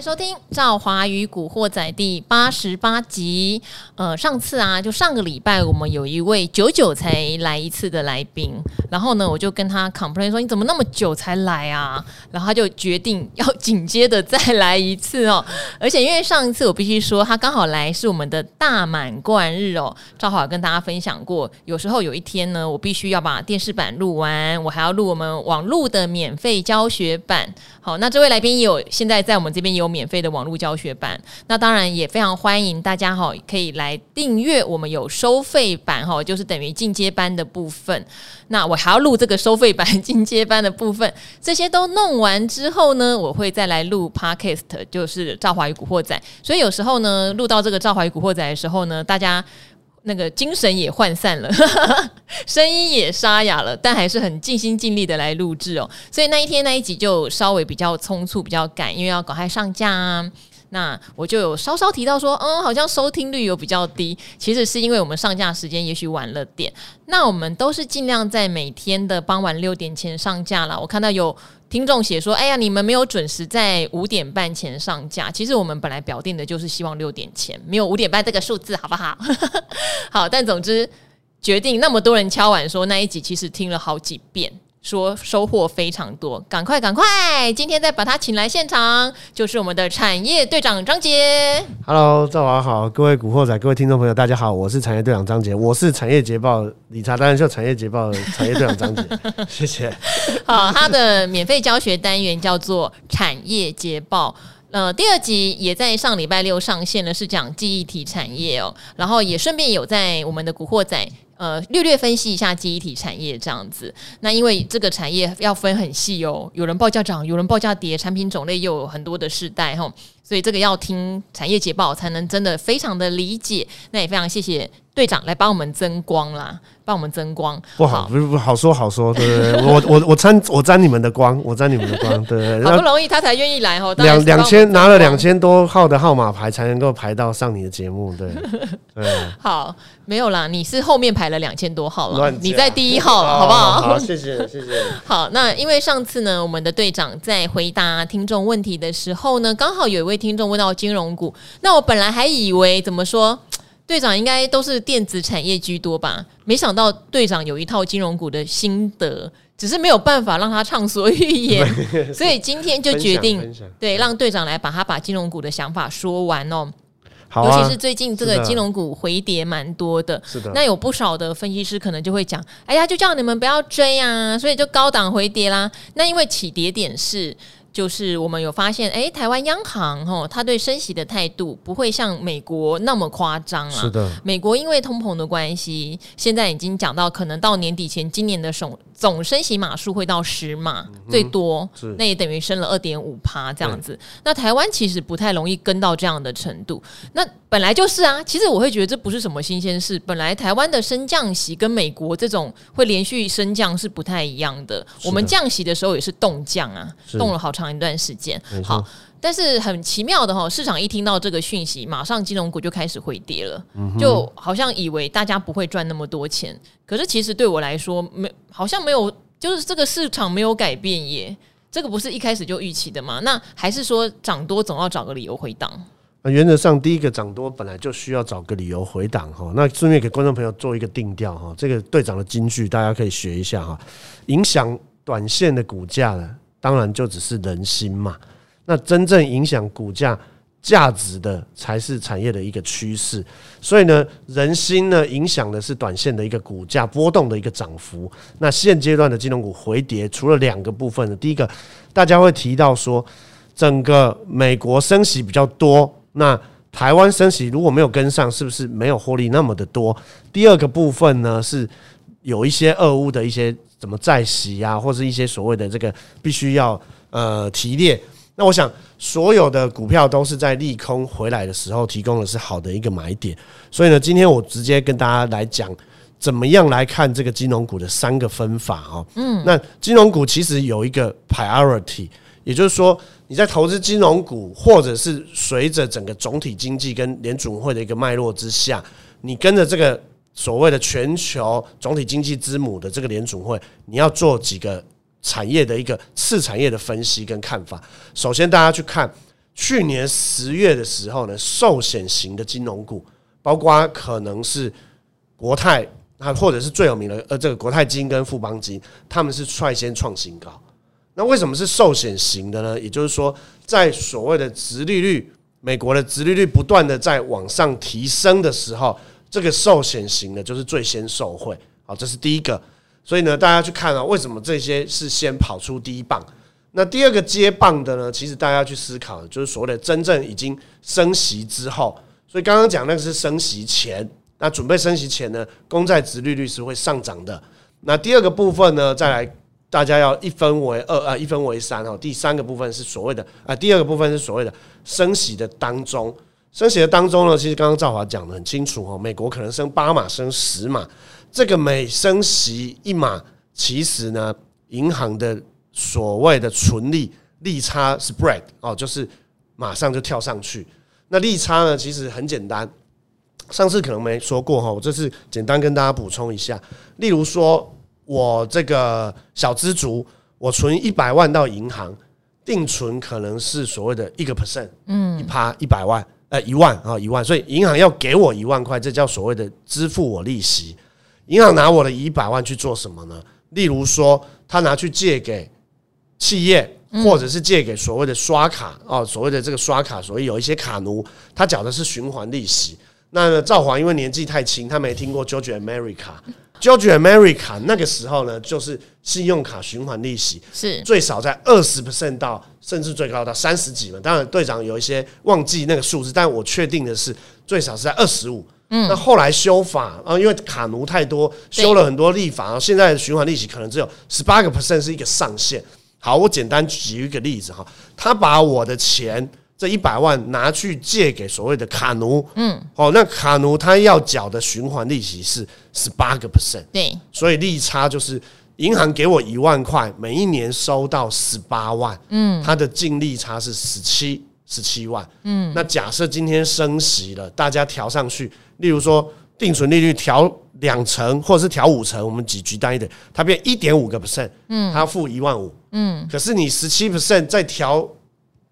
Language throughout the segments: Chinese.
收听《赵华与古惑仔》第八十八集。呃，上次啊，就上个礼拜，我们有一位久久才来一次的来宾，然后呢，我就跟他 complain 说：“你怎么那么久才来啊？”然后他就决定要紧接着再来一次哦。而且因为上一次我必须说，他刚好来是我们的大满贯日哦。赵华跟大家分享过，有时候有一天呢，我必须要把电视版录完，我还要录我们网络的免费教学版。好，那这位来宾有现在在我们这边有免费的网络教学版，那当然也非常欢迎大家哈，可以来订阅我们有收费版哈，就是等于进阶班的部分。那我还要录这个收费版进阶班的部分，这些都弄完之后呢，我会再来录 Podcast，就是赵华与古惑仔。所以有时候呢，录到这个赵华与古惑仔的时候呢，大家。那个精神也涣散了，声音也沙哑了，但还是很尽心尽力的来录制哦。所以那一天那一集就稍微比较匆促，比较赶，因为要赶快上架啊。那我就有稍稍提到说，嗯，好像收听率有比较低，其实是因为我们上架时间也许晚了点。那我们都是尽量在每天的傍晚六点前上架了。我看到有听众写说，哎呀，你们没有准时在五点半前上架。其实我们本来表定的就是希望六点前，没有五点半这个数字，好不好？好，但总之决定那么多人敲碗说那一集其实听了好几遍。说收获非常多，赶快赶快！今天再把他请来现场，就是我们的产业队长张杰。Hello，赵华好，各位古惑仔，各位听众朋友，大家好，我是产业队长张杰，我是产业捷报理查，当然就产业捷报产业队长张杰，谢谢。好，他的免费教学单元叫做产业捷报，呃，第二集也在上礼拜六上线了，是讲记忆体产业哦，然后也顺便有在我们的古惑仔。呃，略略分析一下记忆体产业这样子。那因为这个产业要分很细哦，有人报价涨，有人报价跌，产品种类又有很多的世代哈，所以这个要听产业捷报才能真的非常的理解。那也非常谢谢队长来帮我们增光啦。帮我们增光不好，不是不好说好说，对不对？我我我沾我沾你们的光，我沾你们的光，对对？好不容易他才愿意来哦，两两千拿了两千多号的号码牌才能够排到上你的节目，对对。好，没有啦，你是后面排了两千多号了，你在第一号了，好不好？好，谢谢谢谢。好，那因为上次呢，我们的队长在回答听众问题的时候呢，刚好有一位听众问到金融股，那我本来还以为怎么说？队长应该都是电子产业居多吧？没想到队长有一套金融股的心得，只是没有办法让他畅所欲言，所以今天就决定对让队长来把他把金融股的想法说完哦。好啊，尤其是最近这个金融股回跌蛮多的，是的。那有不少的分析师可能就会讲：“哎呀，就叫你们不要追啊！”所以就高档回跌啦。那因为起跌点是。就是我们有发现，哎，台湾央行哈，它对升息的态度不会像美国那么夸张啊。是的，美国因为通膨的关系，现在已经讲到可能到年底前，今年的总总升息码数会到十码，嗯、最多，那也等于升了二点五趴这样子。那台湾其实不太容易跟到这样的程度。那本来就是啊，其实我会觉得这不是什么新鲜事。本来台湾的升降息跟美国这种会连续升降是不太一样的。的我们降息的时候也是动降啊，动了好长。长一段时间，好，但是很奇妙的哈，市场一听到这个讯息，马上金融股就开始回跌了，就好像以为大家不会赚那么多钱，可是其实对我来说，没好像没有，就是这个市场没有改变耶，这个不是一开始就预期的吗？那还是说涨多总要找个理由回档？那原则上，第一个涨多本来就需要找个理由回档哈。那顺便给观众朋友做一个定调哈，这个队长的金句大家可以学一下哈，影响短线的股价的。当然就只是人心嘛，那真正影响股价价值的才是产业的一个趋势。所以呢，人心呢影响的是短线的一个股价波动的一个涨幅。那现阶段的金融股回跌，除了两个部分呢，第一个大家会提到说，整个美国升息比较多，那台湾升息如果没有跟上，是不是没有获利那么的多？第二个部分呢是有一些俄乌的一些。怎么再洗啊，或是一些所谓的这个必须要呃提炼。那我想所有的股票都是在利空回来的时候提供的是好的一个买点。所以呢，今天我直接跟大家来讲怎么样来看这个金融股的三个分法哦。嗯，那金融股其实有一个 priority，也就是说你在投资金融股，或者是随着整个总体经济跟联储会的一个脉络之下，你跟着这个。所谓的全球总体经济之母的这个联准会，你要做几个产业的一个次产业的分析跟看法。首先，大家去看去年十月的时候呢，寿险型的金融股，包括可能是国泰，啊，或者是最有名的呃，这个国泰金跟富邦金，他们是率先创新高。那为什么是寿险型的呢？也就是说，在所谓的殖利率，美国的殖利率不断的在往上提升的时候，这个寿险型的就是最先受惠。好，这是第一个。所以呢，大家去看啊，为什么这些是先跑出第一棒？那第二个接棒的呢？其实大家去思考，就是所谓的真正已经升息之后。所以刚刚讲那个是升息前，那准备升息前呢，公债殖利率是会上涨的。那第二个部分呢，再来大家要一分为二啊，一分为三哦。第三个部分是所谓的啊，第二个部分是所谓的升息的当中，升息的当中呢，其实刚刚赵华讲的很清楚哦，美国可能升八码，升十码。这个每升息一码，其实呢，银行的所谓的存利利差 spread 哦，就是马上就跳上去。那利差呢，其实很简单，上次可能没说过哈，我这次简单跟大家补充一下。例如说，我这个小资族，我存一百万到银行定存，可能是所谓的一个 percent，嗯，一趴一百万，呃，一万啊，一万，所以银行要给我一万块，这叫所谓的支付我利息。银行拿我的一百万去做什么呢？例如说，他拿去借给企业，或者是借给所谓的刷卡啊，所谓的这个刷卡，所以有一些卡奴，他缴的是循环利息。那赵华因为年纪太轻，他没听过 George America。George America 那个时候呢，就是信用卡循环利息是最少在二十 percent 到甚至最高到三十几嘛。当然队长有一些忘记那个数字，但我确定的是最少是在二十五。嗯，那后来修法啊，因为卡奴太多，修了很多立法，现在循环利息可能只有十八个 percent 是一个上限。好，我简单举一个例子哈，他把我的钱这一百万拿去借给所谓的卡奴，嗯，哦，那卡奴他要缴的循环利息是十八个 percent，对，所以利差就是银行给我一万块，每一年收到十八万，嗯，他的净利差是十七十七万，嗯，那假设今天升息了，大家调上去。例如说，定存利率调两成，或者是调五成，我们举举单一点，它变一点五个 percent，嗯，它要付一万五，嗯，可是你十七 percent 再调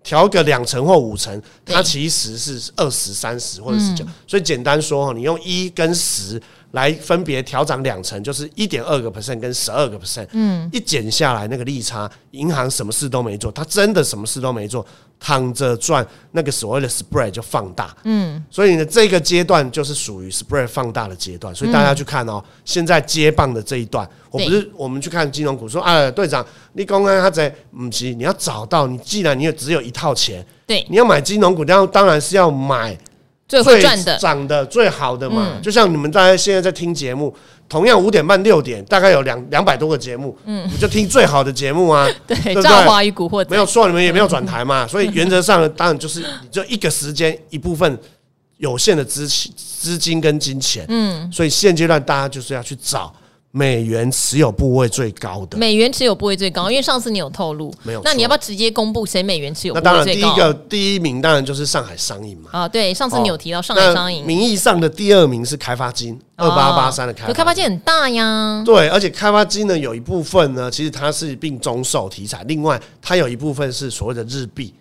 调个两成或五成，它其实是二十三十或者十九，所以简单说哈，你用一跟十来分别调涨两成，就是一点二个 percent 跟十二个 percent，嗯，一减下来那个利差，银行什么事都没做，它真的什么事都没做。躺着赚，那个所谓的 spread 就放大，嗯，所以呢，这个阶段就是属于 spread 放大的阶段，所以大家去看哦，现在接棒的这一段，我不是我们去看金融股说，啊，队长，你刚刚他在不急，你要找到你，既然你有只有一套钱，对，你要买金融股，当当然是要买最会赚的、涨的最好的嘛，就像你们大家现在在听节目。同样五点半六点，大概有两两百多个节目，嗯，你就听最好的节目啊。对，赵华与古惑仔没有错，你们也没有转台嘛，所以原则上当然就是你就一个时间一部分有限的资金资金跟金钱，嗯，所以现阶段大家就是要去找。美元持有部位最高的，美元持有部位最高，因为上次你有透露，没有？那你要不要直接公布谁美元持有部位最高？那当然，第一个第一名当然就是上海商银嘛。啊，对，上次你有提到上海商银，名义上的第二名是开发金二八八三的开发金，可开发金很大呀。对，而且开发金呢有一部分呢，其实它是并中受题材，另外它有一部分是所谓的日币，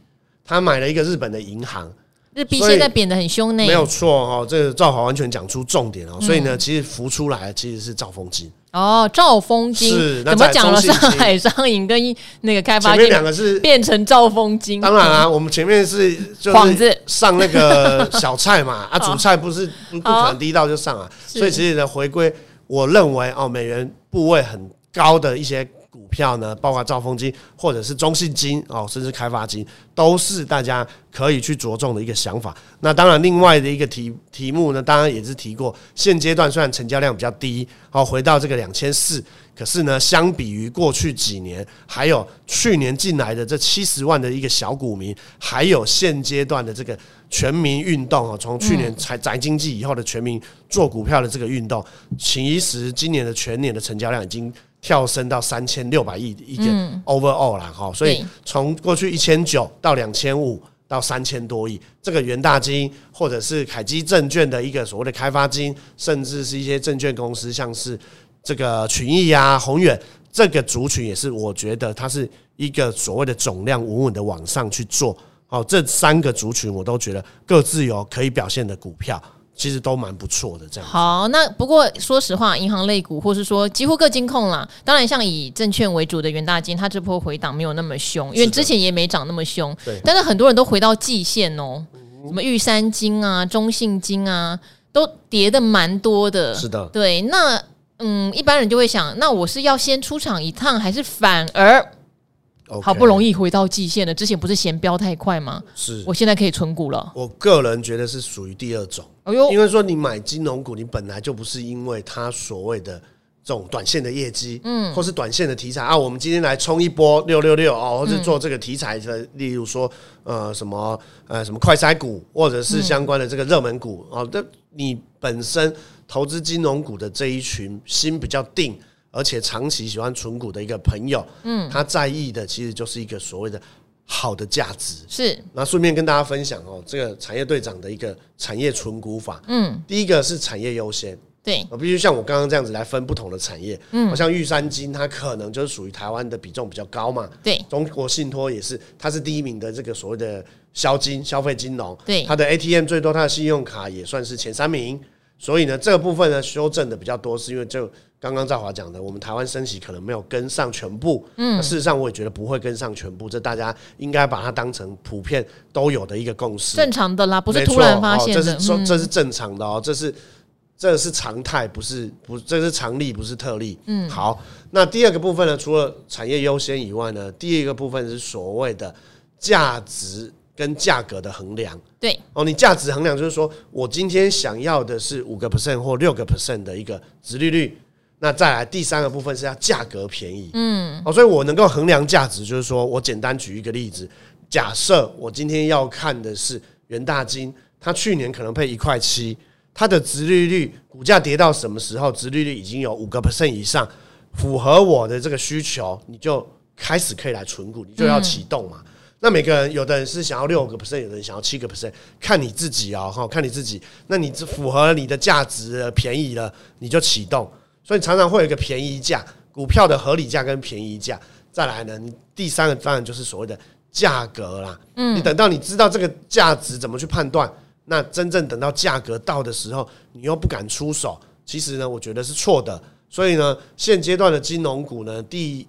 它买了一个日本的银行。日币现在贬得很凶呢，没有错哦，这个赵华完全讲出重点哦，所以呢，其实浮出来其实是兆丰金哦，兆丰金是怎么讲了？上海商银跟那个开发金前面两个是变成兆丰金，当然啊，我们前面是就是上那个 小菜嘛，啊，主菜不是不可能第一道就上啊，所以其实呢，回归我认为哦，美元部位很高的一些。股票呢，包括兆丰金或者是中信金哦，甚至开发金，都是大家可以去着重的一个想法。那当然，另外的一个题题目呢，当然也是提过。现阶段虽然成交量比较低，哦，回到这个两千四，可是呢，相比于过去几年，还有去年进来的这七十万的一个小股民，还有现阶段的这个全民运动啊，从去年才宅经济以后的全民做股票的这个运动，其实今年的全年的成交量已经。跳升到三千六百亿一个 overall 了哈，所以从过去一千九到两千五到三千多亿，这个元大金或者是凯基证券的一个所谓的开发金，甚至是一些证券公司，像是这个群益啊、宏远这个族群，也是我觉得它是一个所谓的总量稳稳的往上去做。哦，这三个族群我都觉得各自有可以表现的股票。其实都蛮不错的，这样。好，那不过说实话，银行类股或是说几乎各金控啦，当然像以证券为主的元大金，它这波回档没有那么凶，因为之前也没涨那么凶。对。但是很多人都回到季线哦，什么玉山金啊、中信金啊，都跌的蛮多的。是的。对，那嗯，一般人就会想，那我是要先出场一趟，还是反而好不容易回到季线了，之前不是嫌飙太快吗？是，我现在可以存股了。我个人觉得是属于第二种。哎呦，因为说你买金融股，你本来就不是因为它所谓的这种短线的业绩，嗯，或是短线的题材啊。我们今天来冲一波六六六哦，或是做这个题材的，嗯、例如说呃什么呃什么快筛股，或者是相关的这个热门股哦。这你本身投资金融股的这一群心比较定。而且长期喜欢存股的一个朋友，嗯，他在意的其实就是一个所谓的好的价值。是，那顺便跟大家分享哦，这个产业队长的一个产业存股法。嗯，第一个是产业优先，对，我必须像我刚刚这样子来分不同的产业。嗯，像玉山金，它可能就是属于台湾的比重比较高嘛。对，中国信托也是，它是第一名的这个所谓的消金消费金融。对，它的 ATM 最多，它的信用卡也算是前三名。所以呢，这个部分呢修正的比较多，是因为就刚刚赵华讲的，我们台湾升息可能没有跟上全部。嗯，事实上我也觉得不会跟上全部，这大家应该把它当成普遍都有的一个共识。正常的啦，不是突然发现的，这是说这是正常的哦，这是这是常态，不是不这是常例，不是特例。嗯，好，那第二个部分呢，除了产业优先以外呢，第二个部分是所谓的价值。跟价格的衡量，对。哦，你价值衡量就是说我今天想要的是五个 percent 或六个 percent 的一个值利率，那再来第三个部分是要价格便宜，嗯，哦，所以我能够衡量价值，就是说我简单举一个例子，假设我今天要看的是元大金，它去年可能配一块七，它的值利率股价跌到什么时候，值利率已经有五个 percent 以上，符合我的这个需求，你就开始可以来存股，你就要启动嘛。嗯那每个人，有的人是想要六个 percent，有的人想要七个 percent，看你自己哦，哈，看你自己。那你符合你的价值，便宜了，你就启动。所以常常会有一个便宜价，股票的合理价跟便宜价。再来呢，你第三个当然就是所谓的价格啦。嗯，你等到你知道这个价值怎么去判断，那真正等到价格到的时候，你又不敢出手，其实呢，我觉得是错的。所以呢，现阶段的金融股呢，第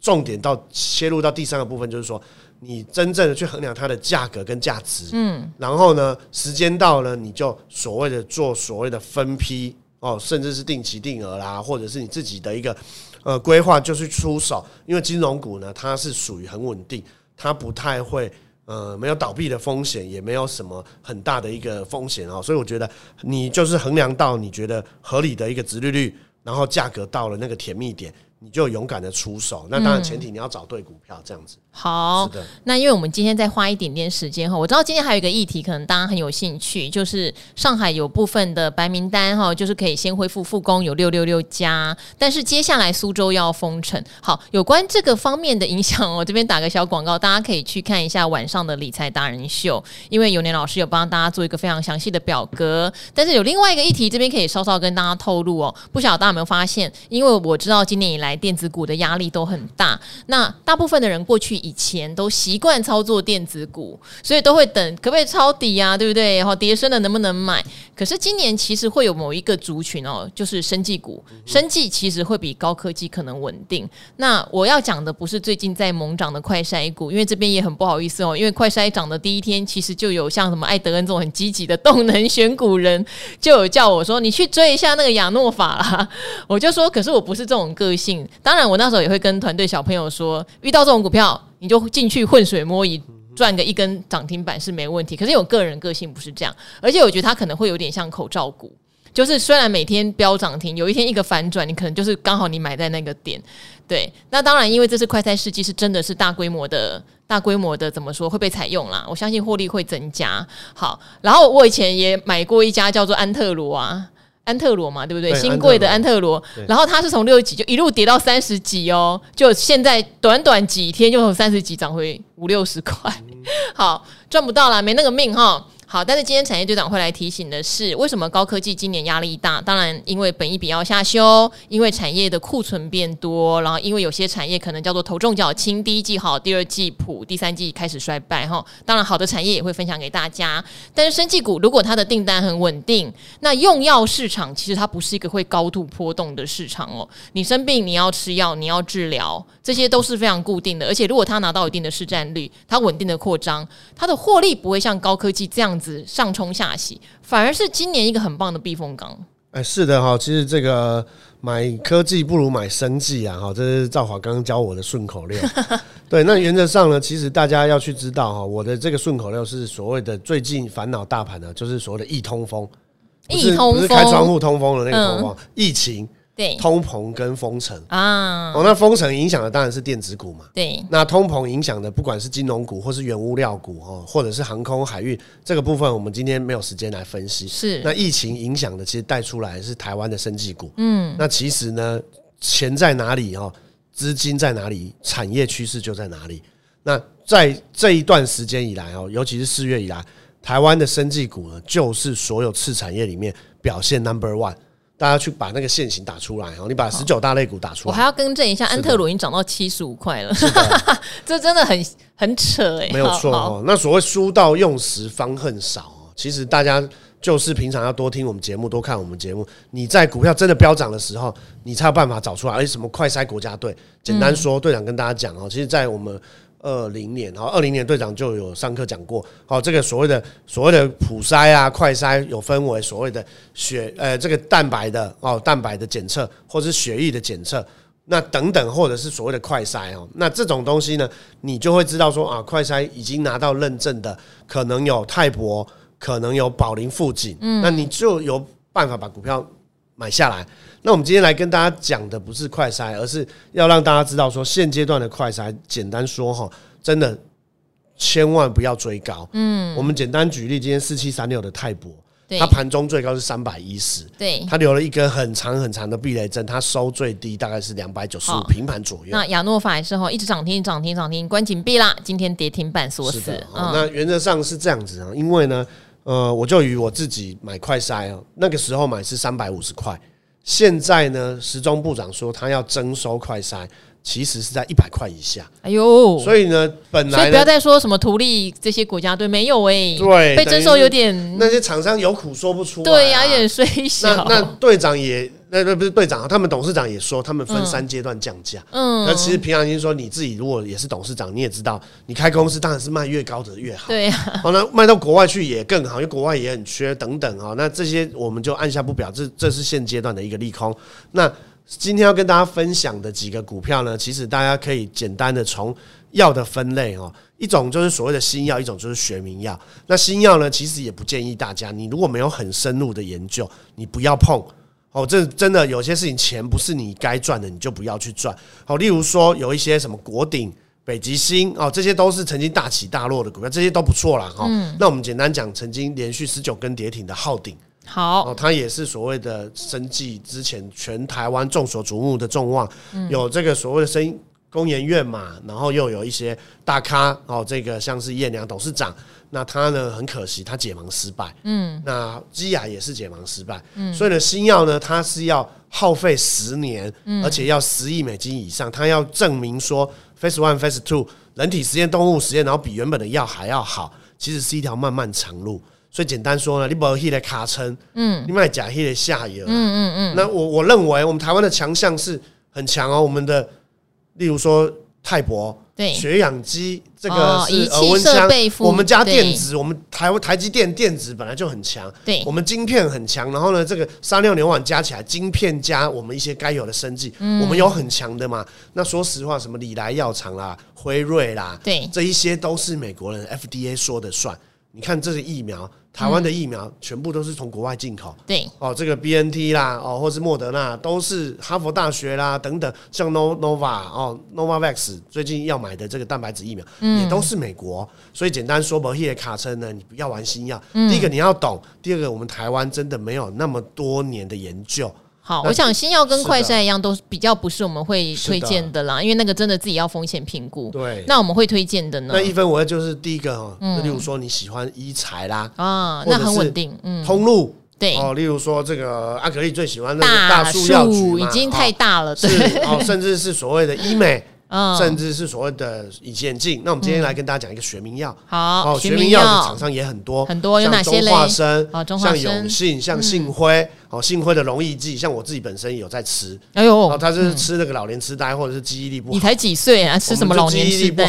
重点到切入到第三个部分，就是说。你真正的去衡量它的价格跟价值，嗯，然后呢，时间到了，你就所谓的做所谓的分批哦，甚至是定期定额啦，或者是你自己的一个呃规划，就去出手。因为金融股呢，它是属于很稳定，它不太会呃没有倒闭的风险，也没有什么很大的一个风险哦。所以我觉得你就是衡量到你觉得合理的一个值利率，然后价格到了那个甜蜜点，你就勇敢的出手。那当然前提你要找对股票，这样子。好，那因为我们今天再花一点点时间哈，我知道今天还有一个议题，可能大家很有兴趣，就是上海有部分的白名单哈，就是可以先恢复复工，有六六六家，但是接下来苏州要封城。好，有关这个方面的影响，我这边打个小广告，大家可以去看一下晚上的理财达人秀，因为有年老师有帮大家做一个非常详细的表格。但是有另外一个议题，这边可以稍稍跟大家透露哦，不晓得大家有没有发现，因为我知道今年以来电子股的压力都很大，那大部分的人过去。以前都习惯操作电子股，所以都会等可不可以抄底啊，对不对？然后跌升了能不能买？可是今年其实会有某一个族群哦，就是生技股，生技其实会比高科技可能稳定。那我要讲的不是最近在猛涨的快筛股，因为这边也很不好意思哦，因为快筛涨的第一天，其实就有像什么艾德恩这种很积极的动能选股人，就有叫我说你去追一下那个亚诺法啦。我就说，可是我不是这种个性。当然，我那时候也会跟团队小朋友说，遇到这种股票。你就进去浑水摸鱼，赚个一根涨停板是没问题。可是我个人个性不是这样，而且我觉得它可能会有点像口罩股，就是虽然每天飙涨停，有一天一个反转，你可能就是刚好你买在那个点。对，那当然，因为这次快筛试剂是真的是大规模的、大规模的，怎么说会被采用啦？我相信获利会增加。好，然后我以前也买过一家叫做安特罗啊。安特罗嘛，对不对？对新贵的安特罗，然后它是从六十几就一路跌到三十几哦，就现在短短几天就从三十几涨回五六十块，好赚不到啦，没那个命哈。好，但是今天产业队长会来提醒的是，为什么高科技今年压力大？当然，因为本益比要下修，因为产业的库存变多，然后因为有些产业可能叫做头重脚轻，第一季好，第二季普，第三季开始衰败哈。当然，好的产业也会分享给大家。但是，生技股如果它的订单很稳定，那用药市场其实它不是一个会高度波动的市场哦。你生病你要吃药，你要治疗，这些都是非常固定的。而且，如果它拿到一定的市占率，它稳定的扩张，它的获利不会像高科技这样子。上冲下洗，反而是今年一个很棒的避风港。哎，是的哈，其实这个买科技不如买生技啊，哈，这是赵华刚刚教我的顺口溜。对，那原则上呢，其实大家要去知道哈，我的这个顺口溜是所谓的最近烦恼大盘的，就是所谓的“易通风”，易通风，不是开窗户通风的那个通风，嗯、疫情。对，通膨跟封城啊，哦，那封城影响的当然是电子股嘛。对，那通膨影响的不管是金融股或是原物料股哦，或者是航空海运这个部分，我们今天没有时间来分析。是，那疫情影响的其实带出来是台湾的生技股。嗯，那其实呢，钱在哪里哦？资金在哪里？产业趋势就在哪里。那在这一段时间以来哦，尤其是四月以来，台湾的生技股呢，就是所有次产业里面表现 number one。大家去把那个线型打出来哦，你把十九大类股打出来。我还要更正一下，安特鲁已经涨到七十五块了，这真的很很扯哎，没有错哦。那所谓书到用时方恨少哦，其实大家就是平常要多听我们节目，多看我们节目。你在股票真的飙涨的时候，你才有办法找出来。而且什么快筛国家队，简单说，队长跟大家讲哦，其实，在我们。二零年，然后二零年队长就有上课讲过，好，这个所谓的所谓的普筛啊、快筛有分为所谓的血呃这个蛋白的哦蛋白的检测，或者是血液的检测，那等等，或者是所谓的快筛哦，那这种东西呢，你就会知道说啊，快筛已经拿到认证的，可能有泰博，可能有宝龄富锦，嗯，那你就有办法把股票买下来。那我们今天来跟大家讲的不是快筛，而是要让大家知道说，现阶段的快筛，简单说哈，真的千万不要追高。嗯，我们简单举例，今天四七三六的泰博，它盘中最高是三百一十，对，它留了一根很长很长的避雷针，它收最低大概是两百九十五平盘左右。那亚诺法也是哈，一直涨停涨停涨停，关紧闭啦，今天跌停板锁死。嗯、那原则上是这样子啊，因为呢，呃，我就以我自己买快筛哦，那个时候买是三百五十块。现在呢，时钟部长说他要征收快筛，其实是在一百块以下。哎呦，所以呢，本来所以不要再说什么图利这些国家队没有哎、欸，对，被征收有点那些厂商有苦说不出、啊，对呀，有点衰小。那那队长也。那那不是队长，他们董事长也说，他们分三阶段降价。嗯，那其实平常心说，你自己如果也是董事长，你也知道，你开公司当然是卖越高的越好。对呀，好，那卖到国外去也更好，因为国外也很缺等等啊。那这些我们就按下不表，这这是现阶段的一个利空。那今天要跟大家分享的几个股票呢，其实大家可以简单的从药的分类哦，一种就是所谓的新药，一种就是学名药。那新药呢，其实也不建议大家，你如果没有很深入的研究，你不要碰。哦，这真的有些事情，钱不是你该赚的，你就不要去赚。好，例如说有一些什么国鼎、北极星哦，这些都是曾经大起大落的股票，这些都不错啦。哈。那我们简单讲，曾经连续十九根跌停的昊鼎，好，它也是所谓的生计之前全台湾众所瞩目的众望，有这个所谓的生工研院嘛，然后又有一些大咖哦，这个像是叶良董事长。那他呢？很可惜，他解盲失败。嗯，那基亚也是解盲失败。嗯，所以呢，新药呢，它是要耗费十年，而且要十亿美金以上，它要证明说 Phase One、Phase Two 人体实验、动物实验，然后比原本的药还要好，其实是一条漫漫长路。所以简单说呢，你不要去的卡称，嗯，你卖假去的下游。嗯嗯嗯。那我我认为，我们台湾的强项是很强哦。我们的，例如说泰博。对，血氧机这个是额温枪，我们家电子，我们台湾台积电电子本来就很强，对，我们晶片很强。然后呢，这个三六零网加起来，晶片加我们一些该有的生技，嗯、我们有很强的嘛。那说实话，什么礼来药厂啦、辉瑞啦，对，这一些都是美国人 FDA 说的算。你看，这是疫苗。台湾的疫苗全部都是从国外进口，对哦，这个 B N T 啦，哦，或是莫德纳，都是哈佛大学啦等等，像 Nova 哦，Novavax 最近要买的这个蛋白质疫苗，也都是美国。所以简单说，博希卡称呢，你不要玩新药。第一个你要懂，第二个我们台湾真的没有那么多年的研究。好，我想新药跟快筛一样，都比较不是我们会推荐的啦，因为那个真的自己要风险评估。对，那我们会推荐的呢？那一分为二就是第一个哈，那例如说你喜欢医材啦，啊，那很稳定，嗯，通路对哦，例如说这个阿格力最喜欢的大树药局已经太大了，是哦，甚至是所谓的医美。甚至是所谓的隐形眼镜。那我们今天来跟大家讲一个学名药。好，学名药的厂商也很多，很多有哪些化生，像永信，像信辉。哦，幸亏的容易剂，像我自己本身也有在吃。哎呦，哦，他是吃那个老年痴呆或者是记忆力不好。你才几岁啊？吃什么老年痴呆？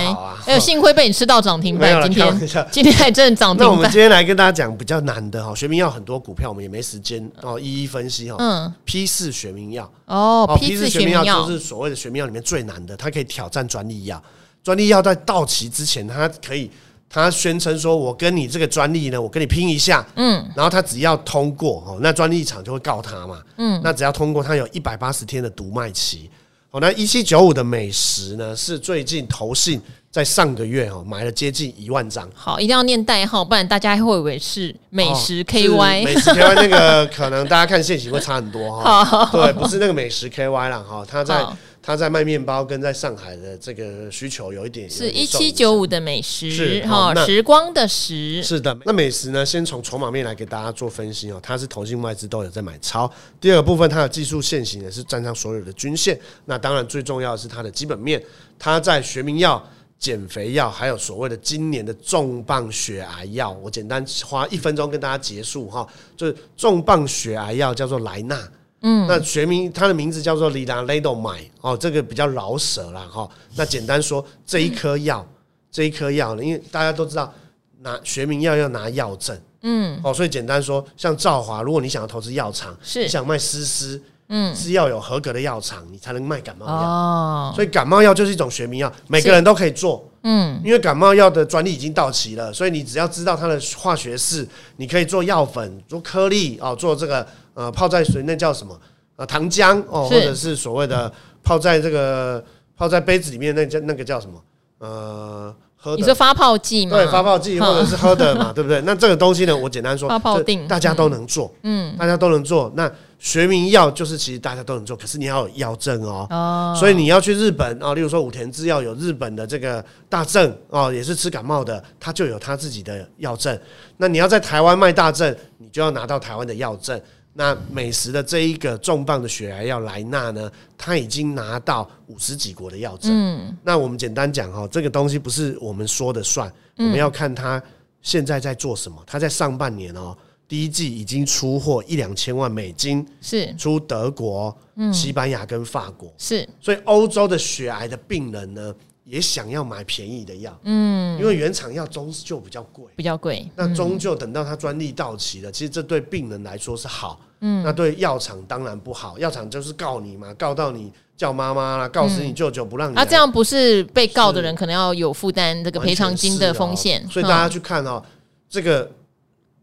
哎呦，幸亏被你吃到涨停板，今天今天还真涨停板。那我们今天来跟大家讲比较难的哈，学名药很多股票我们也没时间哦一一分析哈。嗯，P 四学名药哦，P 四学名药就是所谓的学名药里面最难的，它可以挑战专利药。专利药在到期之前，它可以。他宣称说：“我跟你这个专利呢，我跟你拼一下，嗯，然后他只要通过哦，那专利厂就会告他嘛，嗯，那只要通过，他有一百八十天的独卖期，哦，那一七九五的美食呢，是最近投信在上个月哦买了接近一万张，好，一定要念代号，不然大家会以为是美食 KY，美食 KY 那个可能大家看现行会差很多 哈，对，不是那个美食 KY 了哈，他在。”他在卖面包，跟在上海的这个需求有一点是一七九五的美时哈，时光的时是的。那美食呢，先从筹码面来给大家做分析哦。它是投信外资都有在买超。第二个部分，它的技术线型也是站上所有的均线。那当然最重要的是它的基本面。它在学名药、减肥药，还有所谓的今年的重磅血癌药，我简单花一分钟跟大家结束哈。就是重磅血癌药叫做莱纳。嗯，那学名它的名字叫做利拉雷多买哦，这个比较饶舌啦哈。那简单说，这一颗药，这一颗药呢，因为大家都知道拿学名药要拿药证，嗯，哦，所以简单说，像兆华，如果你想要投资药厂，是你想卖斯斯，嗯，是要有合格的药厂，你才能卖感冒药。哦，所以感冒药就是一种学名药，每个人都可以做，嗯，因为感冒药的专利已经到期了，所以你只要知道它的化学式，你可以做药粉、做颗粒哦，做这个。呃，泡在水那叫什么？呃，糖浆哦，或者是所谓的泡在这个泡在杯子里面那叫那个叫什么？呃，喝的。你说发泡剂吗？对，发泡剂或者是喝的嘛，对不对？那这个东西呢，我简单说，发泡定，大家都能做，嗯，大家都能做。那学名药就是其实大家都能做，可是你要有药证哦，哦，所以你要去日本啊，例如说武田制药有日本的这个大证哦，也是吃感冒的，他就有他自己的药证。那你要在台湾卖大证，你就要拿到台湾的药证。那美食的这一个重磅的血癌药莱纳呢，他已经拿到五十几国的药证。嗯，那我们简单讲哈，这个东西不是我们说的算，我们要看他现在在做什么。他在上半年哦，第一季已经出货一两千万美金，是。出德国、嗯。西班牙跟法国，是。所以欧洲的血癌的病人呢，也想要买便宜的药，嗯，因为原厂药终究比较贵，比较贵。那终究等到它专利到期了，其实这对病人来说是好。嗯，那对药厂当然不好，药厂就是告你嘛，告到你叫妈妈啦，告死你舅舅不让你。啊，这样不是被告的人可能要有负担这个赔偿金的风险，所以大家去看哦，这个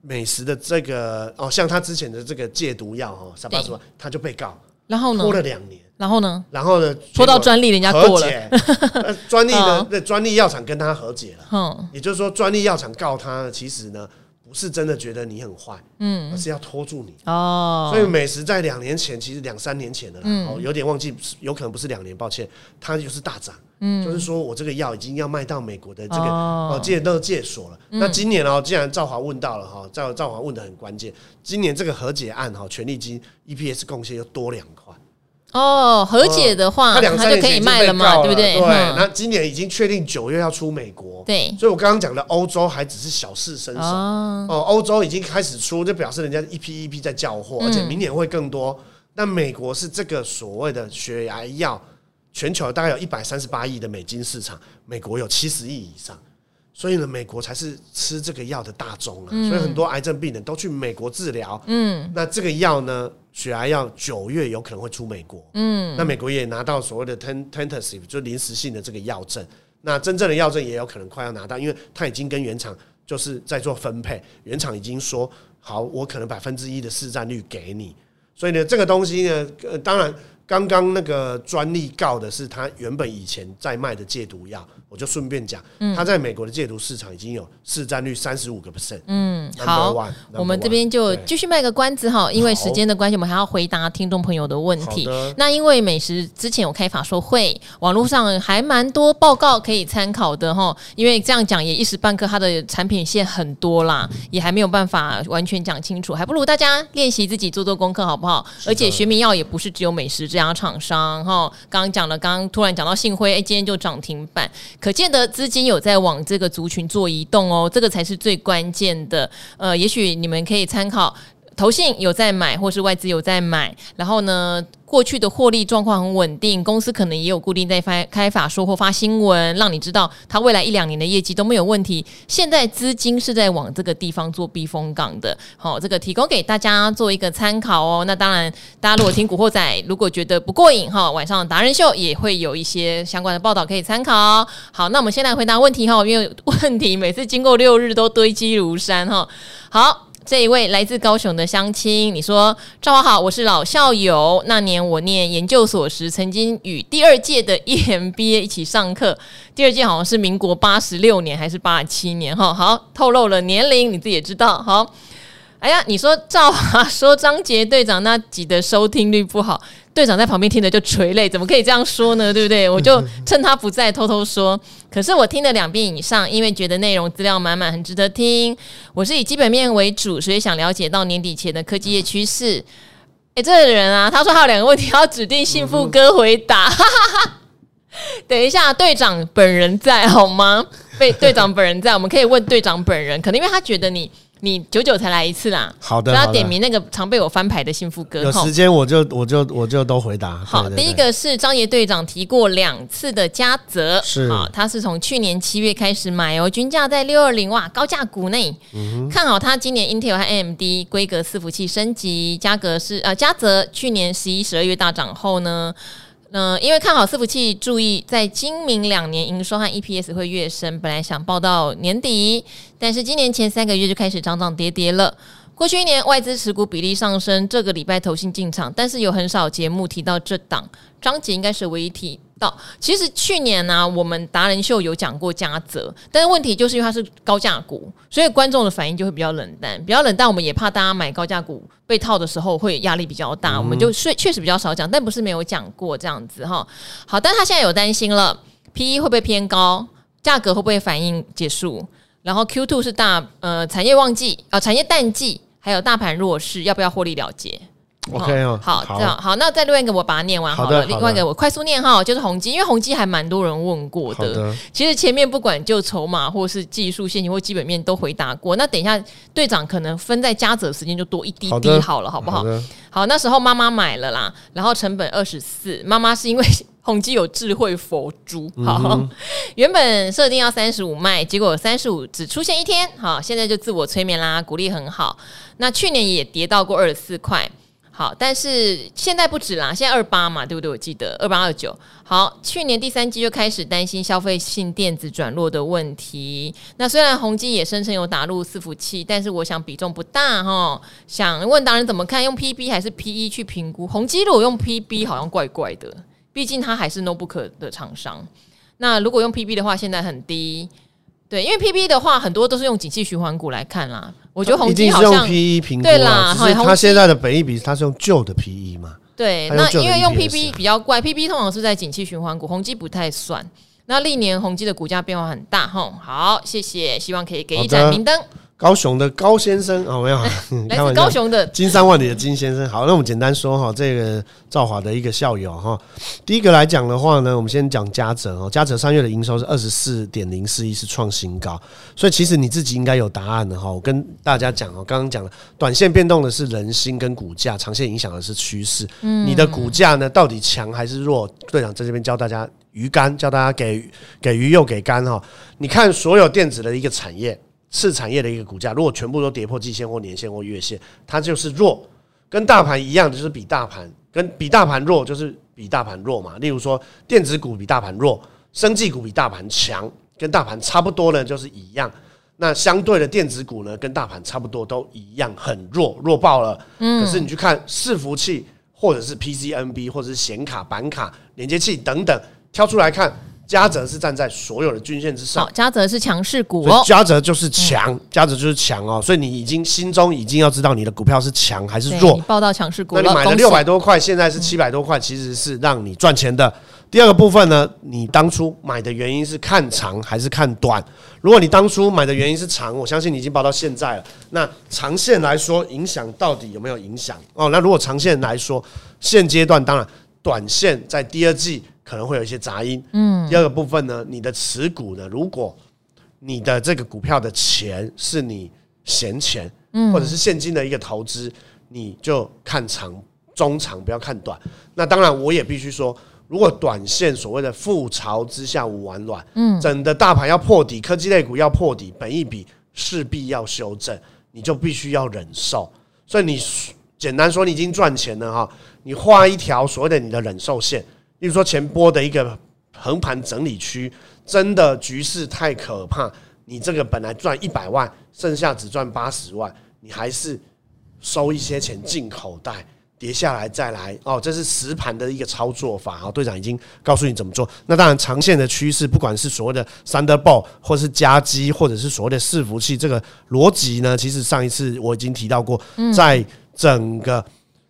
美食的这个哦，像他之前的这个戒毒药哦，沙巴什么，他就被告，然后呢，拖了两年，然后呢，然后呢，拖到专利人家过了，专利的那专利药厂跟他和解了，嗯，也就是说专利药厂告他，其实呢。不是真的觉得你很坏，嗯，而是要拖住你。哦。所以美食在两年前，其实两三年前的啦，哦，有点忘记，有可能不是两年，抱歉，它就是大涨，嗯，就是说我这个药已经要卖到美国的这个哦。戒都戒所了。那今年哦，既然赵华问到了哈，赵赵华问的很关键，今年这个和解案哈，权利金 EPS 贡献又多两块。哦，和解的话，它就可以卖了嘛，对不对？对。那今年已经确定九月要出美国，对。所以我刚刚讲的欧洲还只是小试身手哦。欧洲已经开始出，就表示人家一批一批在叫货，而且明年会更多。那美国是这个所谓的血癌药，全球大概有一百三十八亿的美金市场，美国有七十亿以上，所以呢，美国才是吃这个药的大宗啊。所以很多癌症病人都去美国治疗。嗯。那这个药呢？血癌药九月有可能会出美国，嗯，那美国也拿到所谓的 tentative 就临时性的这个药证，那真正的药证也有可能快要拿到，因为它已经跟原厂就是在做分配，原厂已经说好，我可能百分之一的市占率给你，所以呢，这个东西呢，呃，当然。刚刚那个专利告的是他原本以前在卖的戒毒药，我就顺便讲，他在美国的戒毒市场已经有市占率三十五个 percent。嗯，好，我们这边就继续卖个关子哈，因为时间的关系，我们还要回答听众朋友的问题。那因为美食之前有开法说会，网络上还蛮多报告可以参考的哈，因为这样讲也一时半刻它的产品线很多啦，也还没有办法完全讲清楚，还不如大家练习自己做做功课好不好？而且学名药也不是只有美食这样。家厂商哈，刚刚讲了，刚刚突然讲到信辉，哎，今天就涨停板，可见得资金有在往这个族群做移动哦，这个才是最关键的。呃，也许你们可以参考。投信有在买，或是外资有在买，然后呢，过去的获利状况很稳定，公司可能也有固定在发开法说或发新闻，让你知道它未来一两年的业绩都没有问题。现在资金是在往这个地方做避风港的，好，这个提供给大家做一个参考哦。那当然，大家如果听古惑仔，如果觉得不过瘾哈，晚上达人秀也会有一些相关的报道可以参考。好，那我们先来回答问题哈，因为问题每次经过六日都堆积如山哈。好。这一位来自高雄的乡亲，你说：“赵华好，我是老校友。那年我念研究所时，曾经与第二届的 EMBA 一起上课。第二届好像是民国八十六年还是八十七年？哈，好，透露了年龄，你自己也知道。好，哎呀，你说赵华说张杰队长那集的收听率不好。”队长在旁边听着就垂泪，怎么可以这样说呢？对不对？我就 趁他不在偷偷说。可是我听了两遍以上，因为觉得内容资料满满，很值得听。我是以基本面为主，所以想了解到年底前的科技业趋势。哎，这个人啊，他说还有两个问题要指定幸福哥回答。哈哈哈。等一下，队长本人在好吗？被队长本人在，我们可以问队长本人。可能因为他觉得你。你久久才来一次啦，好的，不要点名那个常被我翻牌的幸福哥。有时间我就我就我就都回答。好，第一个是张爷队长提过两次的嘉泽，是啊，他是从去年七月开始买哦，均价在六二零哇，高价股内，嗯、看好他今年 Intel 和 AMD 规格伺服器升级，嘉格是呃嘉泽去年十一、十二月大涨后呢。嗯、因为看好伺服器，注意在今明两年营收和 EPS 会跃升。本来想报到年底，但是今年前三个月就开始涨涨跌跌了。过去一年外资持股比例上升，这个礼拜投信进场，但是有很少节目提到这档。章节应该是唯一提。其实去年呢、啊，我们达人秀有讲过嘉泽，但是问题就是因为它是高价股，所以观众的反应就会比较冷淡，比较冷淡。我们也怕大家买高价股被套的时候会压力比较大，我们就确确实比较少讲，但不是没有讲过这样子哈。好，但他现在有担心了，P E 会不会偏高，价格会不会反应结束，然后 Q two 是大呃产业旺季啊、呃，产业淡季，还有大盘弱势，要不要获利了结？OK 哦，好，这样好，那再另外一个我把它念完好了。另外一个我快速念哈，就是宏基，因为宏基还蛮多人问过的。其实前面不管就筹码或是技术线型或基本面都回答过。那等一下队长可能分在加者时间就多一滴滴好了，好不好？好，那时候妈妈买了啦，然后成本二十四。妈妈是因为宏基有智慧佛珠，好，原本设定要三十五卖，结果三十五只出现一天，好，现在就自我催眠啦，鼓励很好。那去年也跌到过二十四块。好，但是现在不止啦，现在二八嘛，对不对？我记得二八二九。好，去年第三季就开始担心消费性电子转弱的问题。那虽然宏基也声称有打入伺服器，但是我想比重不大哈。想问达人怎么看？用 PB 还是 PE 去评估？宏基如果用 PB 好像怪怪的，毕竟它还是 notebook 的厂商。那如果用 PB 的话，现在很低。对，因为 P B 的话，很多都是用景气循环股来看啦。我觉得宏基好像 P E 评估对啦，是它现在的本益比，它是用旧的 P E 嘛？对，那因为用 P B 比较怪，P B 通常是在景气循环股，宏基不太算。那历年宏基的股价变化很大，吼，好，谢谢，希望可以给一盏明灯。高雄的高先生哦，没有，来自高雄的金山万里的金先生。好，那我们简单说哈，这个兆华的一个校友哈。第一个来讲的话呢，我们先讲嘉泽哦，嘉泽三月的营收是二十四点零四亿，是创新高。所以其实你自己应该有答案的哈。我跟大家讲哦，刚刚讲了，短线变动的是人心跟股价，长线影响的是趋势。嗯，你的股价呢，到底强还是弱？队长在这边教大家鱼竿，教大家给给鱼又给竿哈。你看所有电子的一个产业。次产业的一个股价，如果全部都跌破季线或年线或月线，它就是弱，跟大盘一样，就是比大盘跟比大盘弱，就是比大盘弱嘛。例如说，电子股比大盘弱，生技股比大盘强，跟大盘差不多呢，就是一样。那相对的电子股呢，跟大盘差不多都一样，很弱，弱爆了。嗯。可是你去看伺服器。或者是 PCNB，或者是显卡、板卡、连接器等等，挑出来看。嘉泽是站在所有的均线之上，嘉泽是强势股哦，嘉泽就是强，嘉泽就是强哦，所以你已经心中已经要知道你的股票是强还是弱。你报到强势股，那你买了六百多块，现在是七百多块，其实是让你赚钱的。第二个部分呢，你当初买的原因是看长还是看短？如果你当初买的原因是长，我相信你已经报到现在了。那长线来说，影响到底有没有影响？哦，那如果长线来说，现阶段当然，短线在第二季。可能会有一些杂音。嗯，第二个部分呢，你的持股呢，如果你的这个股票的钱是你闲钱，嗯，或者是现金的一个投资，你就看长、中长，不要看短。那当然，我也必须说，如果短线所谓的覆巢之下无完卵，嗯，整个大盘要破底，科技类股要破底，本一比势必要修正，你就必须要忍受。所以你简单说，你已经赚钱了哈，你画一条所谓的你的忍受线。例如说前波的一个横盘整理区，真的局势太可怕，你这个本来赚一百万，剩下只赚八十万，你还是收一些钱进口袋，跌下来再来哦，这是实盘的一个操作法啊。队长已经告诉你怎么做。那当然，长线的趋势，不管是所谓的 Thunderbolt，或是加基，或者是所谓的伺服器，这个逻辑呢，其实上一次我已经提到过，在整个。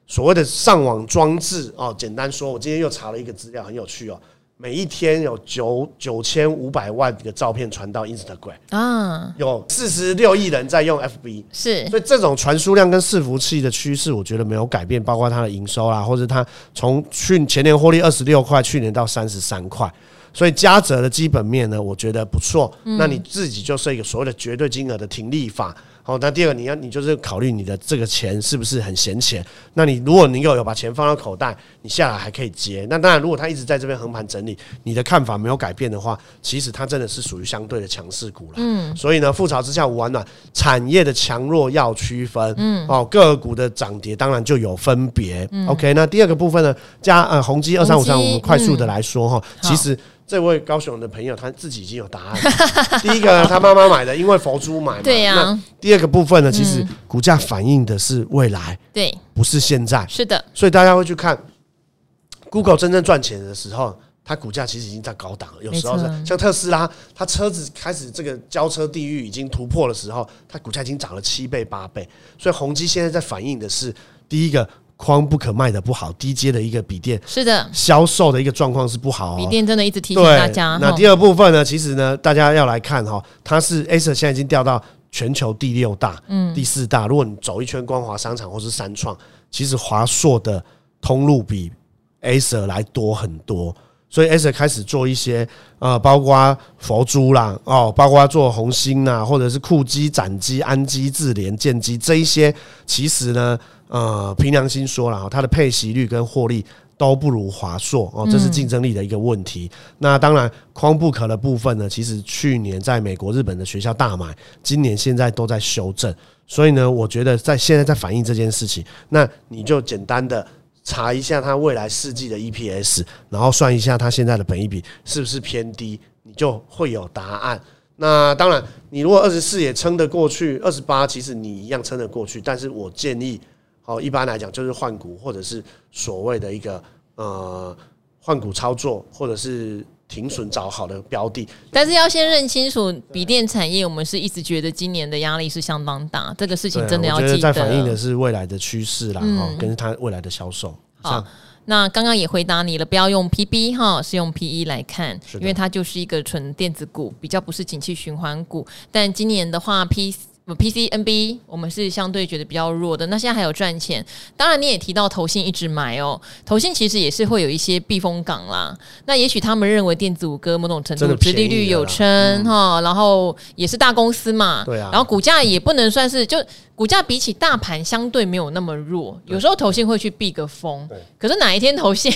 所谓的上网装置哦，简单说，我今天又查了一个资料，很有趣哦。每一天有九九千五百万个照片传到 Instagram 啊，有四十六亿人在用 FB，是，所以这种传输量跟伺服器的趋势，我觉得没有改变，包括它的营收啦，或者它从去前年获利二十六块，去年到三十三块，所以嘉泽的基本面呢，我觉得不错。那你自己就是一个所谓的绝对金额的停利法。好，那第二个你要你就是考虑你的这个钱是不是很闲钱？那你如果你有有把钱放到口袋，你下来还可以接。那当然，如果它一直在这边横盘整理，你的看法没有改变的话，其实它真的是属于相对的强势股了。嗯，所以呢，覆巢之下无完卵，产业的强弱要区分。嗯，哦，个股的涨跌当然就有分别。OK，那第二个部分呢，加呃宏基二三五三，我们快速的来说哈，其实。这位高雄的朋友，他自己已经有答案。第一个，他妈妈买的，因为佛珠买嘛。对呀。第二个部分呢，其实股价反映的是未来，对，不是现在。是的。所以大家会去看 Google 真正赚钱的时候，它股价其实已经在高档了。有时候是像特斯拉，它车子开始这个交车地狱已经突破的时候，它股价已经涨了七倍八倍。所以宏基现在在反映的是第一个。Chromebook 卖的不好，低阶的一个笔电是的，销售的一个状况是不好。笔电真的一直提醒大家。那第二部分呢？其实呢，大家要来看哈，它是 Acer 现在已经掉到全球第六大，嗯，第四大。如果你走一圈光华商场或是三创，其实华硕的通路比 Acer 来多很多。所以 Acer 开始做一些呃，包括佛珠啦，哦，包括做红芯呐，或者是酷基、展基、安基、智联、建基这一些，其实呢。呃，凭良心说了，它的配息率跟获利都不如华硕哦，这是竞争力的一个问题。嗯、那当然，Chromebook 的部分呢，其实去年在美国、日本的学校大买，今年现在都在修正。所以呢，我觉得在现在在反映这件事情，那你就简单的查一下它未来四季的 EPS，然后算一下它现在的本益比是不是偏低，你就会有答案。那当然，你如果二十四也撑得过去，二十八其实你一样撑得过去，但是我建议。好，一般来讲就是换股，或者是所谓的一个呃换股操作，或者是停损找好的标的。但是要先认清楚，笔电产业我们是一直觉得今年的压力是相当大，这个事情真的要记得。在反映的是未来的趋势啦，哈、嗯，跟它未来的销售。好，那刚刚也回答你了，不要用 PB 哈，是用 PE 来看，因为它就是一个纯电子股，比较不是景气循环股。但今年的话，P PCNB 我们是相对觉得比较弱的，那现在还有赚钱。当然你也提到投信一直买哦，投信其实也是会有一些避风港啦。那也许他们认为电子五哥某种程度殖利率有撑哈，然后也是大公司嘛，对啊。然后股价也不能算是就股价比起大盘相对没有那么弱，有时候投信会去避个风。可是哪一天投信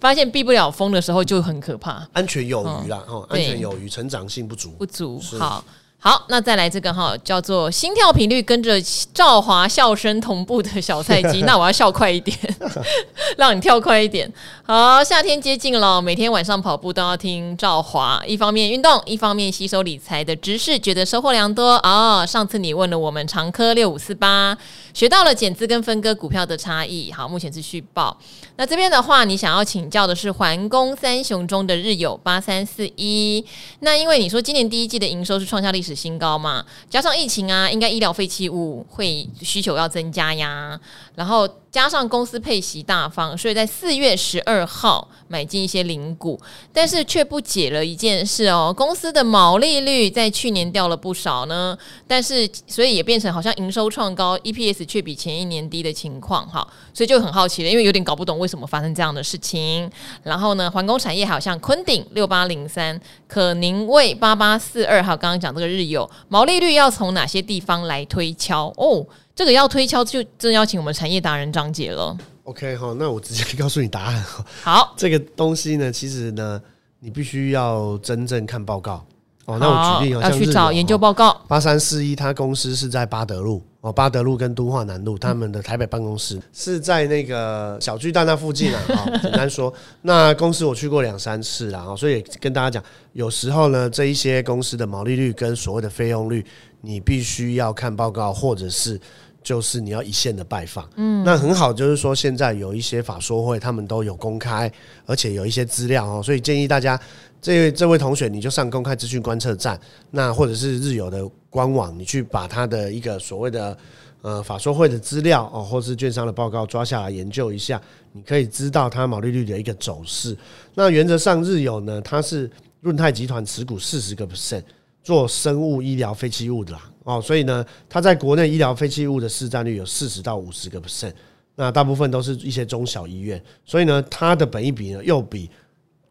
发现避不了风的时候就很可怕，安全有余啦，哦，安全有余，成长性不足，不足好。好，那再来这个哈，叫做心跳频率跟着赵华笑声同步的小菜鸡，那我要笑快一点，让你跳快一点。好，夏天接近了，每天晚上跑步都要听赵华，一方面运动，一方面吸收理财的知识，觉得收获良多啊、哦。上次你问了我们长科六五四八，学到了减资跟分割股票的差异。好，目前是续报。那这边的话，你想要请教的是环工三雄中的日友八三四一，那因为你说今年第一季的营收是创下历史新高嘛，加上疫情啊，应该医疗废弃物会需求要增加呀，然后加上公司配息大方，所以在四月十二号买进一些零股，但是却不解了一件事哦，公司的毛利率在去年掉了不少呢，但是所以也变成好像营收创高，EPS 却比前一年低的情况哈，所以就很好奇了，因为有点搞不懂为什么发生这样的事情。然后呢，环工产业好像坤鼎六八零三、可宁味八八四二，还有刚刚讲这个日有毛利率要从哪些地方来推敲哦？这个要推敲，就真邀请我们产业达人张姐了。OK 哈，那我直接告诉你答案。好，这个东西呢，其实呢，你必须要真正看报告哦。那我举例，要去找研究报告。八三四一，他公司是在八德路哦，八德路跟都化南路，他们的台北办公室是在那个小巨蛋那附近啊。简单说，那公司我去过两三次了啊，所以跟大家讲，有时候呢，这一些公司的毛利率跟所谓的费用率，你必须要看报告，或者是。就是你要一线的拜访，嗯，那很好，就是说现在有一些法说会，他们都有公开，而且有一些资料哦，所以建议大家，这位这位同学你就上公开资讯观测站，那或者是日有的官网，你去把他的一个所谓的呃法说会的资料哦，或是券商的报告抓下来研究一下，你可以知道它毛利率的一个走势。那原则上日有呢，它是润泰集团持股四十个 percent 做生物医疗废弃物的啦。哦，所以呢，它在国内医疗废弃物的市占率有四十到五十个 percent，那大部分都是一些中小医院，所以呢，它的本益比呢又比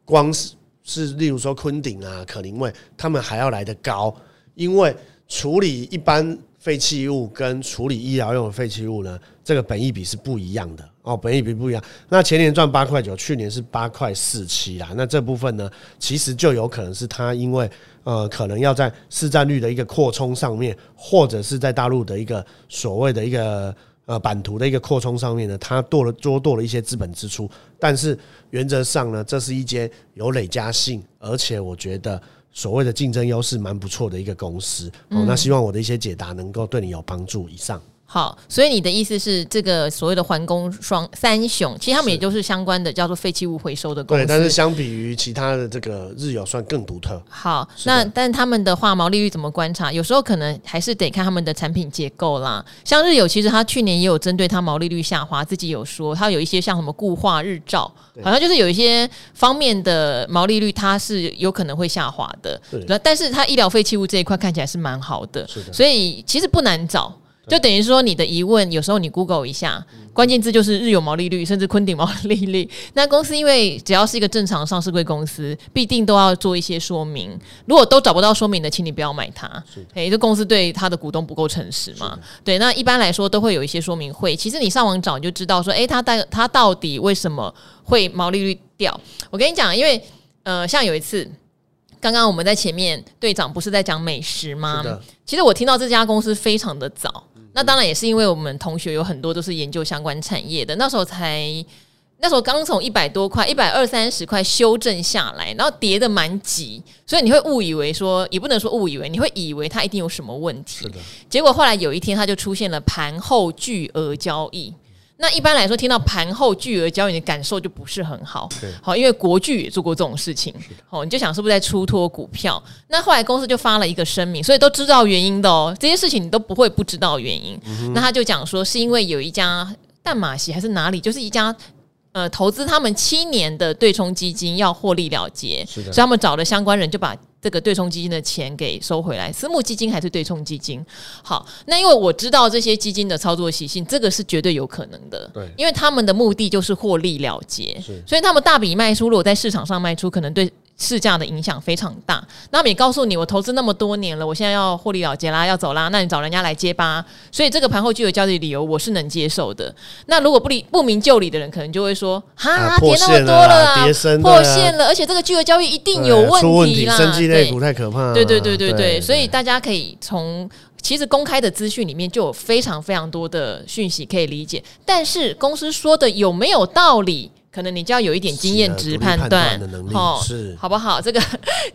光是是例如说昆鼎啊、可宁味他们还要来得高，因为处理一般废弃物跟处理医疗用的废弃物呢，这个本益比是不一样的。哦，本益比不一样。那前年赚八块九，去年是八块四七啦，那这部分呢，其实就有可能是它因为。呃，可能要在市占率的一个扩充上面，或者是在大陆的一个所谓的一个呃版图的一个扩充上面呢，它多了多多了一些资本支出。但是原则上呢，这是一间有累加性，而且我觉得所谓的竞争优势蛮不错的一个公司。哦，那希望我的一些解答能够对你有帮助。以上。好，所以你的意思是，这个所谓的环工双三雄，其实他们也就是相关的叫做废弃物回收的公司。对，但是相比于其他的这个日有，算更独特。好，那但他们的话毛利率怎么观察？有时候可能还是得看他们的产品结构啦。像日有，其实他去年也有针对他毛利率下滑，自己有说，他有一些像什么固化日照，好像就是有一些方面的毛利率，它是有可能会下滑的。对，但是它医疗废弃物这一块看起来是蛮好的，是的。所以其实不难找。就等于说，你的疑问有时候你 Google 一下，关键字就是日有毛利率，甚至昆鼎毛利率。那公司因为只要是一个正常上市贵公司，必定都要做一些说明。如果都找不到说明的，请你不要买它。诶，这公司对他的股东不够诚实嘛？对，那一般来说都会有一些说明会。其实你上网找你就知道说，诶，他到他到底为什么会毛利率掉？我跟你讲，因为呃，像有一次。刚刚我们在前面，队长不是在讲美食吗？其实我听到这家公司非常的早，那当然也是因为我们同学有很多都是研究相关产业的。那时候才，那时候刚从一百多块、一百二三十块修正下来，然后跌的蛮急，所以你会误以为说，也不能说误以为，你会以为它一定有什么问题。结果后来有一天，它就出现了盘后巨额交易。那一般来说，听到盘后巨额交易，你的感受就不是很好。好，因为国巨也做过这种事情。好，你就想是不是在出脱股票？那后来公司就发了一个声明，所以都知道原因的哦。这些事情你都不会不知道原因。那他就讲说，是因为有一家淡马锡还是哪里，就是一家呃投资他们七年的对冲基金要获利了结，所以他们找了相关人就把。这个对冲基金的钱给收回来，私募基金还是对冲基金？好，那因为我知道这些基金的操作习性，这个是绝对有可能的。对，因为他们的目的就是获利了结，所以他们大笔卖出，如果在市场上卖出，可能对市价的影响非常大。那也告诉你，我投资那么多年了，我现在要获利了结啦，要走啦，那你找人家来接吧。所以这个盘后具有交易理由，我是能接受的。那如果不理不明就理的人，可能就会说，哈，啊、跌那么多了啊，破线了，而且这个巨额交易一定有问题啦。生技类股太可怕了。对对对对对，对，所以大家可以从。其实公开的资讯里面就有非常非常多的讯息可以理解，但是公司说的有没有道理，可能你就要有一点经验值判断，哦，是好不好？这个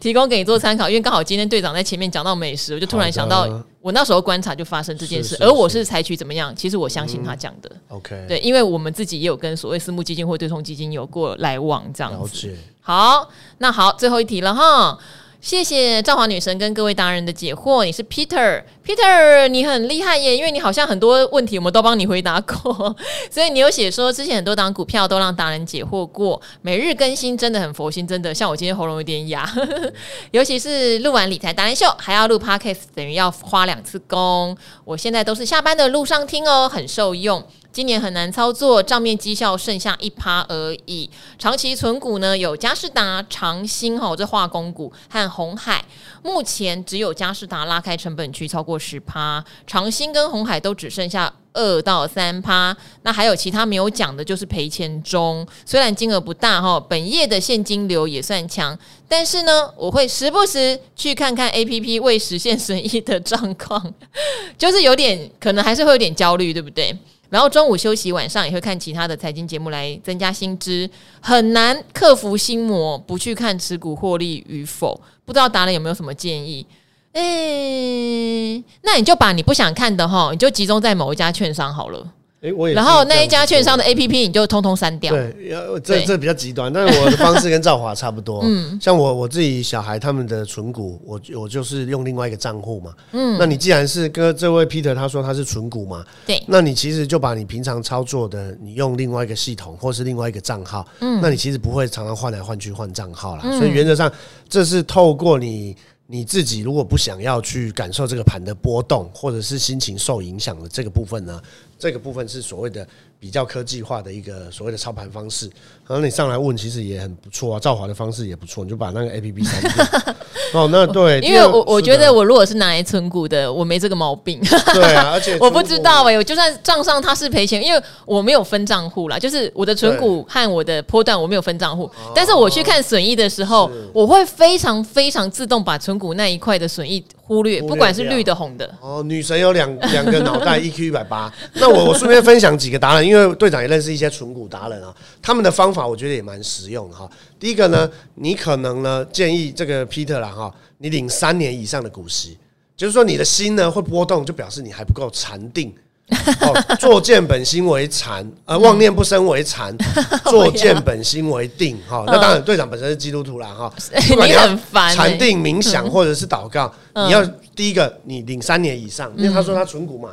提供给你做参考，因为刚好今天队长在前面讲到美食，我就突然想到，我那时候观察就发生这件事，而我是采取怎么样？其实我相信他讲的，OK，对，因为我们自己也有跟所谓私募基金或对冲基金有过来往，这样子。好，那好，最后一题了哈。谢谢赵华女神跟各位达人的解惑。你是 Peter，Peter，你很厉害耶，因为你好像很多问题我们都帮你回答过，所以你有写说之前很多档股票都让达人解惑过，每日更新真的很佛心，真的。像我今天喉咙有点哑，尤其是录完理财达人秀还要录 Podcast，等于要花两次工。我现在都是下班的路上听哦，很受用。今年很难操作，账面绩效剩下一趴而已。长期存股呢，有佳士达、长兴吼，这化工股和鸿海。目前只有佳士达拉开成本区超过十趴，长兴跟鸿海都只剩下二到三趴。那还有其他没有讲的，就是赔钱中。虽然金额不大哈，本业的现金流也算强，但是呢，我会时不时去看看 APP 未实现损益的状况，就是有点可能还是会有点焦虑，对不对？然后中午休息，晚上也会看其他的财经节目来增加薪资，很难克服心魔，不去看持股获利与否。不知道达人有没有什么建议？诶，那你就把你不想看的哈，你就集中在某一家券商好了。诶，我也然后那一家券商的 A P P 你就通通删掉。对，这这比较极端，但是我的方式跟赵华差不多。嗯，像我我自己小孩他们的存股，我我就是用另外一个账户嘛。嗯，那你既然是跟这位 Peter 他说他是存股嘛，对，那你其实就把你平常操作的，你用另外一个系统或是另外一个账号，嗯，那你其实不会常常换来换去换账号啦。所以原则上这是透过你你自己如果不想要去感受这个盘的波动，或者是心情受影响的这个部分呢，这个部分是所谓的。比较科技化的一个所谓的操盘方式，然后你上来问，其实也很不错啊。赵华的方式也不错，你就把那个 A P P 删掉。哦，那对，因为我我觉得我如果是拿来存股的，我没这个毛病。对啊，而且 我不知道哎、欸，我就算账上他是赔钱，因为我没有分账户啦，就是我的存股和我的波段我没有分账户，但是我去看损益的时候，我会非常非常自动把存股那一块的损益忽略，不管是绿的红的。哦，女神有两 两个脑袋，EQ 一百八。那我我顺便分享几个达人。因为队长也认识一些纯股达人啊，他们的方法我觉得也蛮实用的哈。第一个呢，你可能呢建议这个 Peter 啦哈，你领三年以上的股息，就是说你的心呢会波动，就表示你还不够禅定。哦，作见本心为禅，呃，妄念不生为禅，作见本心为定。哈，那当然队长本身是基督徒啦哈，不管你要禅定冥想或者是祷告，你要第一个你领三年以上，因为他说他存股嘛。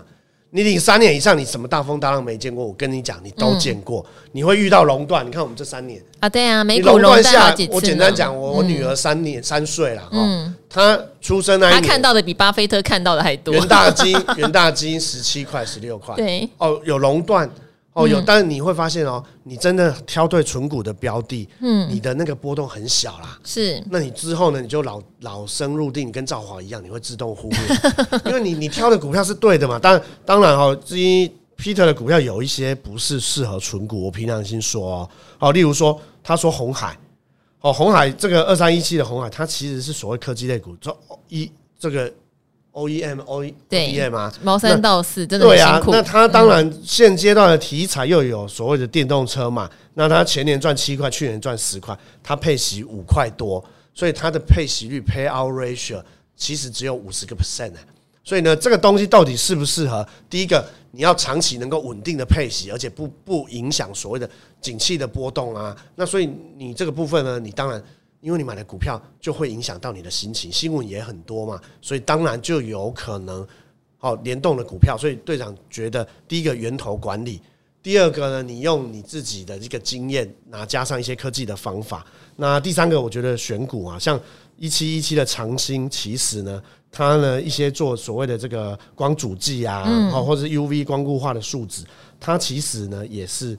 你领三年以上，你什么大风大浪没见过？我跟你讲，你都见过。嗯、你会遇到熔断，你看我们这三年啊，对啊，没熔断下。我简单讲，我我女儿三年、嗯、三岁了，嗯，她出生那一年，她看到的比巴菲特看到的还多。元大金，元大金十七块、十六块，对，哦，有熔断。哦，有，但是你会发现哦，你真的挑对存股的标的，嗯，你的那个波动很小啦。是，那你之后呢，你就老老生入定，跟赵华一样，你会自动忽略，因为你你挑的股票是对的嘛。当然，当然哦，至于 Peter 的股票有一些不是适合存股，我凭良心说哦，好，例如说他说红海，哦，红海这个二三一七的红海，它其实是所谓科技类股，这一这个。O E M O E M 啊，毛三到四真的辛苦。对啊，那它当然现阶段的题材又有所谓的电动车嘛，那它前年赚七块，去年赚十块，它配息五块多，所以它的配息率 Payout Ratio 其实只有五十个 percent 呢。所以呢，这个东西到底适不适合？第一个，你要长期能够稳定的配息，而且不不影响所谓的景气的波动啊。那所以你这个部分呢，你当然。因为你买的股票就会影响到你的心情，新闻也很多嘛，所以当然就有可能哦联动的股票。所以队长觉得，第一个源头管理，第二个呢，你用你自己的这个经验，那加上一些科技的方法。那第三个，我觉得选股啊，像一七一七的长兴，其实呢，它呢一些做所谓的这个光阻剂啊，哦或者是 UV 光固化的树脂，它其实呢也是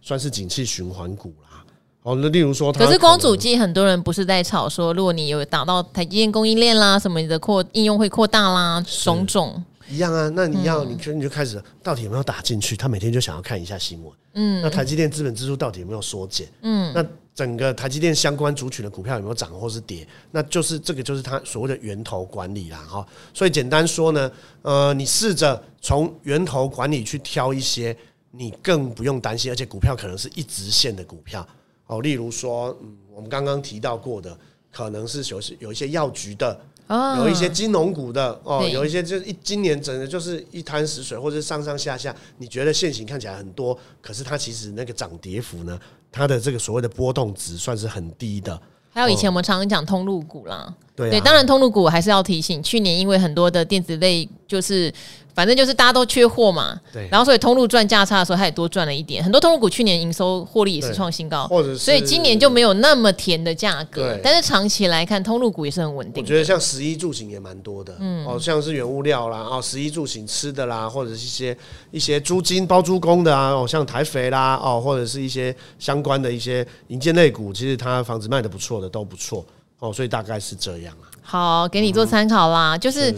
算是景气循环股啦。哦，那例如说，可是光主机很多人不是在吵说，如果你有打到台积电供应链啦，什么你的扩应用会扩大啦，种种一样啊。那你要，你就你就开始到底有没有打进去？他每天就想要看一下新闻。嗯，那台积电资本支出到底有没有缩减？嗯，那整个台积电相关族群的股票有没有涨或是跌？那就是这个就是它所谓的源头管理啦。哈，所以简单说呢，呃，你试着从源头管理去挑一些你更不用担心，而且股票可能是一直线的股票。哦，例如说，嗯，我们刚刚提到过的，可能是有有一些药局的。哦，有一些金融股的哦，有一些就是一今年整个就是一滩死水，或者上上下下，你觉得线型看起来很多，可是它其实那个涨跌幅呢，它的这个所谓的波动值算是很低的。还有以前我们常常讲通路股啦，对对，当然通路股还是要提醒，去年因为很多的电子类就是。反正就是大家都缺货嘛，对，然后所以通路赚价差的时候，它也多赚了一点。很多通路股去年营收获利也是创新高，或者是所以今年就没有那么甜的价格。对，但是长期来看，通路股也是很稳定。我觉得像十一住行也蛮多的，嗯，哦，像是原物料啦，哦，十一住行吃的啦，或者是一些一些租金包租公的啊，哦，像台肥啦，哦，或者是一些相关的一些营建类股，其实它房子卖的不错的都不错哦，所以大概是这样啊。好，给你做参考啦，嗯、就是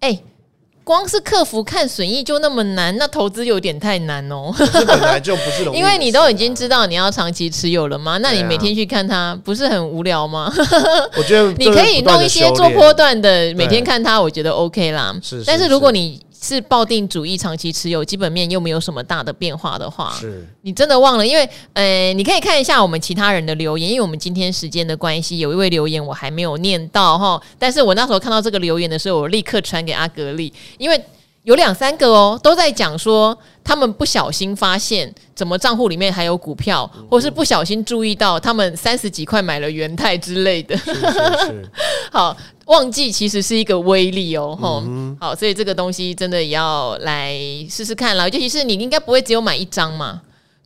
哎。欸光是客服看损益就那么难，那投资有点太难哦。这本来就不是容易，因为你都已经知道你要长期持有了嘛，那你每天去看它，不是很无聊吗？我觉得 你可以弄一些做波段的，每天看它，我觉得 OK 啦。是，但是如果你是抱定主义长期持有，基本面又没有什么大的变化的话，是你真的忘了？因为呃，你可以看一下我们其他人的留言，因为我们今天时间的关系，有一位留言我还没有念到哈。但是我那时候看到这个留言的时候，我立刻传给阿格力，因为有两三个哦，都在讲说他们不小心发现怎么账户里面还有股票，或是不小心注意到他们三十几块买了元泰之类的。是是是 好。忘记其实是一个威力哦，吼、嗯，好，所以这个东西真的也要来试试看了。尤其是你应该不会只有买一张嘛，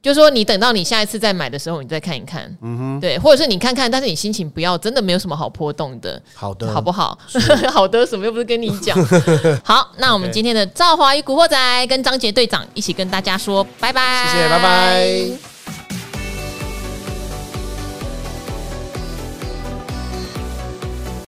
就是说你等到你下一次再买的时候，你再看一看，嗯哼，对，或者是你看看，但是你心情不要真的没有什么好波动的，好的，好不好？好的，什么又不是跟你讲？好，那我们今天的赵华与古惑仔跟张杰队长一起跟大家说拜拜，谢谢，拜拜。